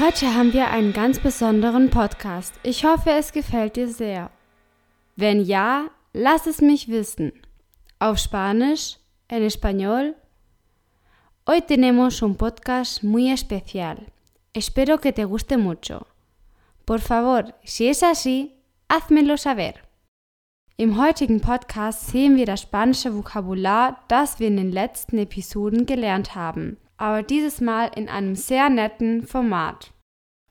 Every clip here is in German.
Heute haben wir einen ganz besonderen Podcast. Ich hoffe, es gefällt dir sehr. Wenn ja, lass es mich wissen. Auf Spanisch, en español. Hoy tenemos un podcast muy especial. Espero que te guste mucho. Por favor, si es así, házmelo saber. Im heutigen Podcast sehen wir das spanische Vokabular, das wir in den letzten Episoden gelernt haben, aber dieses Mal in einem sehr netten Format.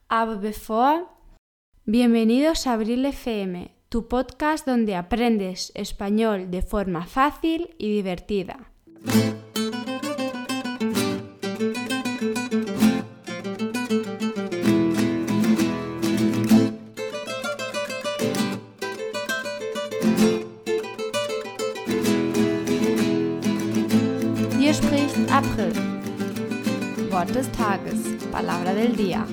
Aber bevor, bienvenidos a Abril FM, tu podcast donde aprendes español de forma fácil y divertida. Hier spricht April. Wort des Tages, Palabra del Día.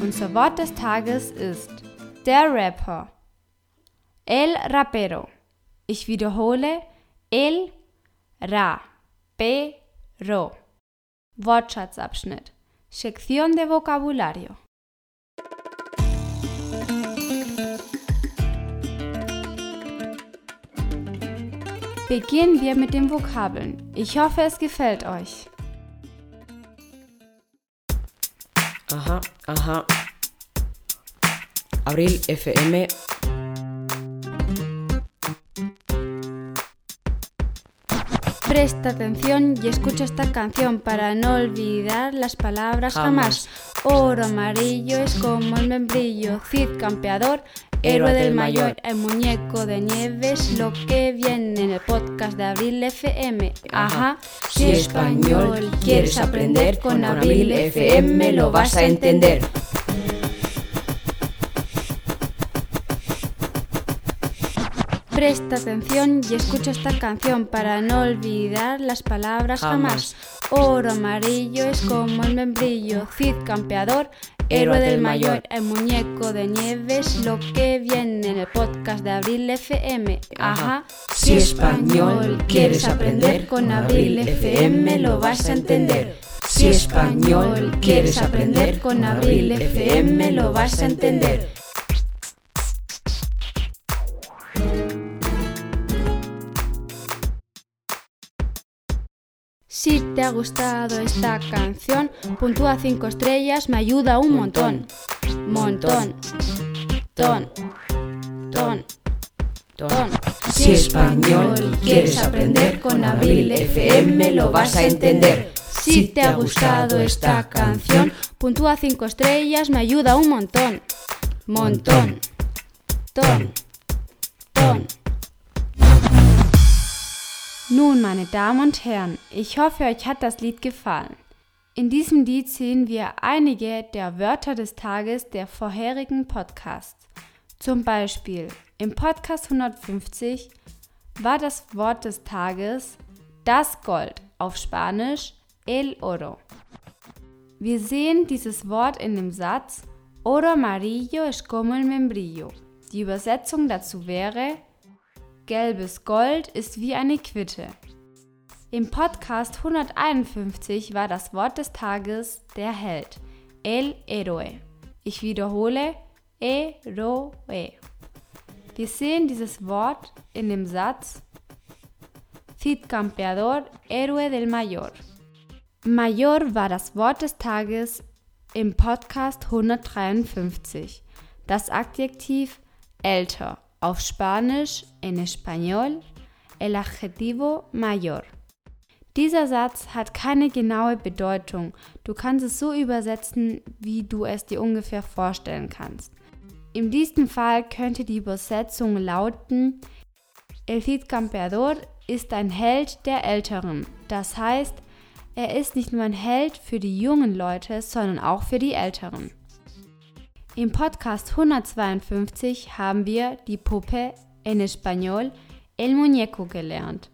Unser Wort des Tages ist der Rapper. El rapero. Ich wiederhole el ra pero. Wortschatzabschnitt. Sección de vocabulario. Beginnen wir mit den Vokabeln. Ich hoffe, es gefällt euch. Ajá, ajá. Abril FM. Presta atención y escucha esta canción para no olvidar las palabras jamás. Oro amarillo es como el membrillo, Cid campeador, héroe del mayor, el muñeco de nieve es lo que viene en el podcast de Abril FM. Ajá, Si español quieres aprender, con Abril FM lo vas a entender. Presta atención y escucha esta canción para no olvidar las palabras jamás. Oro amarillo es como el membrillo, Cid campeador, héroe del mayor, el muñeco de nieve es lo que viene en el podcast de Abril FM. Ajá, Si español quieres aprender, con Abril FM lo vas a entender. Si español quieres aprender, con Abril FM lo vas a entender. Si te ha gustado esta canción, puntúa 5 estrellas, me ayuda un montón. Montón. Ton. Ton. Ton. Si español quieres aprender, con Abril FM lo vas a entender. Si te ha gustado esta canción, puntúa 5 estrellas, me ayuda un montón. Montón. Ton. Ton. Nun, meine Damen und Herren, ich hoffe, euch hat das Lied gefallen. In diesem Lied sehen wir einige der Wörter des Tages der vorherigen Podcasts. Zum Beispiel im Podcast 150 war das Wort des Tages das Gold, auf Spanisch el oro. Wir sehen dieses Wort in dem Satz Oro amarillo es como el membrillo. Die Übersetzung dazu wäre Gelbes Gold ist wie eine Quitte. Im Podcast 151 war das Wort des Tages der Held, el héroe. Ich wiederhole, héroe. Wir sehen dieses Wort in dem Satz Cid campeador, héroe del mayor. Mayor war das Wort des Tages im Podcast 153. Das Adjektiv älter auf Spanisch, en español, el adjetivo mayor. Dieser Satz hat keine genaue Bedeutung. Du kannst es so übersetzen, wie du es dir ungefähr vorstellen kannst. In diesem Fall könnte die Übersetzung lauten: El Cid Campeador ist ein Held der Älteren. Das heißt, er ist nicht nur ein Held für die jungen Leute, sondern auch für die Älteren. Im Podcast 152 haben wir die Puppe en español el muñeco gelernt.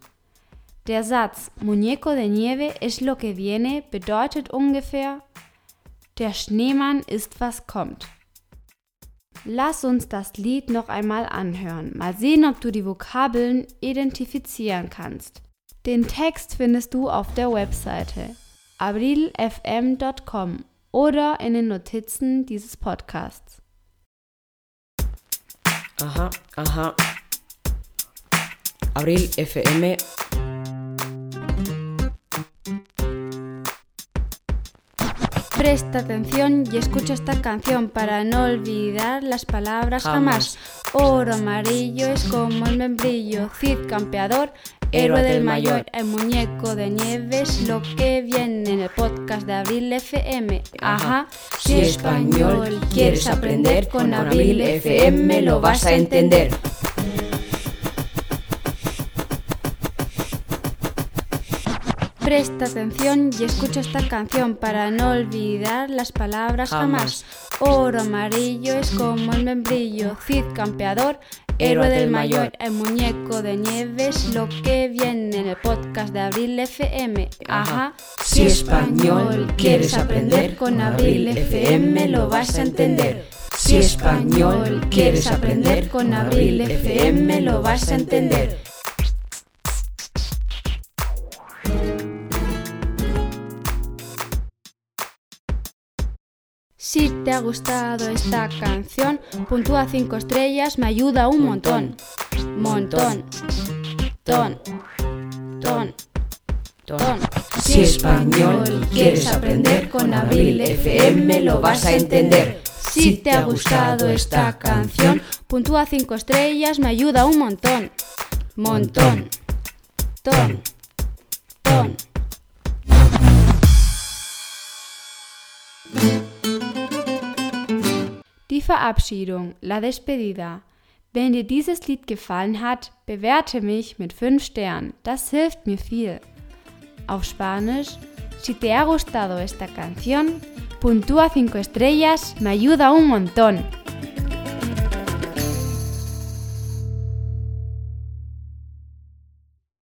Der Satz Muñeco de nieve es lo que viene bedeutet ungefähr Der Schneemann ist was kommt. Lass uns das Lied noch einmal anhören. Mal sehen, ob du die Vokabeln identifizieren kannst. Den Text findest du auf der Webseite abrilfm.com oder in den Notizen dieses Podcasts. Aha, aha. Abril FM. Presta atención y escucha esta canción para no olvidar las palabras jamás. Oro amarillo es como el membrillo, Cid campeador, héroe del mayor, el muñeco de nieves, lo que viene en el podcast de Abril FM. Ajá, si español quieres aprender, con Abril FM lo vas a entender. Presta atención y escucha esta canción para no olvidar las palabras jamás. Oro amarillo es como el membrillo, Cid campeador, héroe del mayor, el muñeco de nieves, lo que viene en el podcast de Abril FM. Ajá. Si español quieres aprender, con Abril FM lo vas a entender. Si español quieres aprender, con Abril FM lo vas a entender. Si te ha gustado esta canción, puntúa 5 estrellas, me ayuda un montón. Montón. Ton. Ton. Ton. Si español quieres aprender, con Abril FM lo vas a entender. Si te ha gustado esta canción, puntúa 5 estrellas, me ayuda un montón. Montón. Ton. Ton. Verabschiedung, la despedida. Wenn dir dieses Lied gefallen hat, bewerte mich mit 5 Sternen. Das hilft mir viel. Auf Spanisch, si te ha gustado esta canción, puntúa 5 estrellas, me ayuda un montón.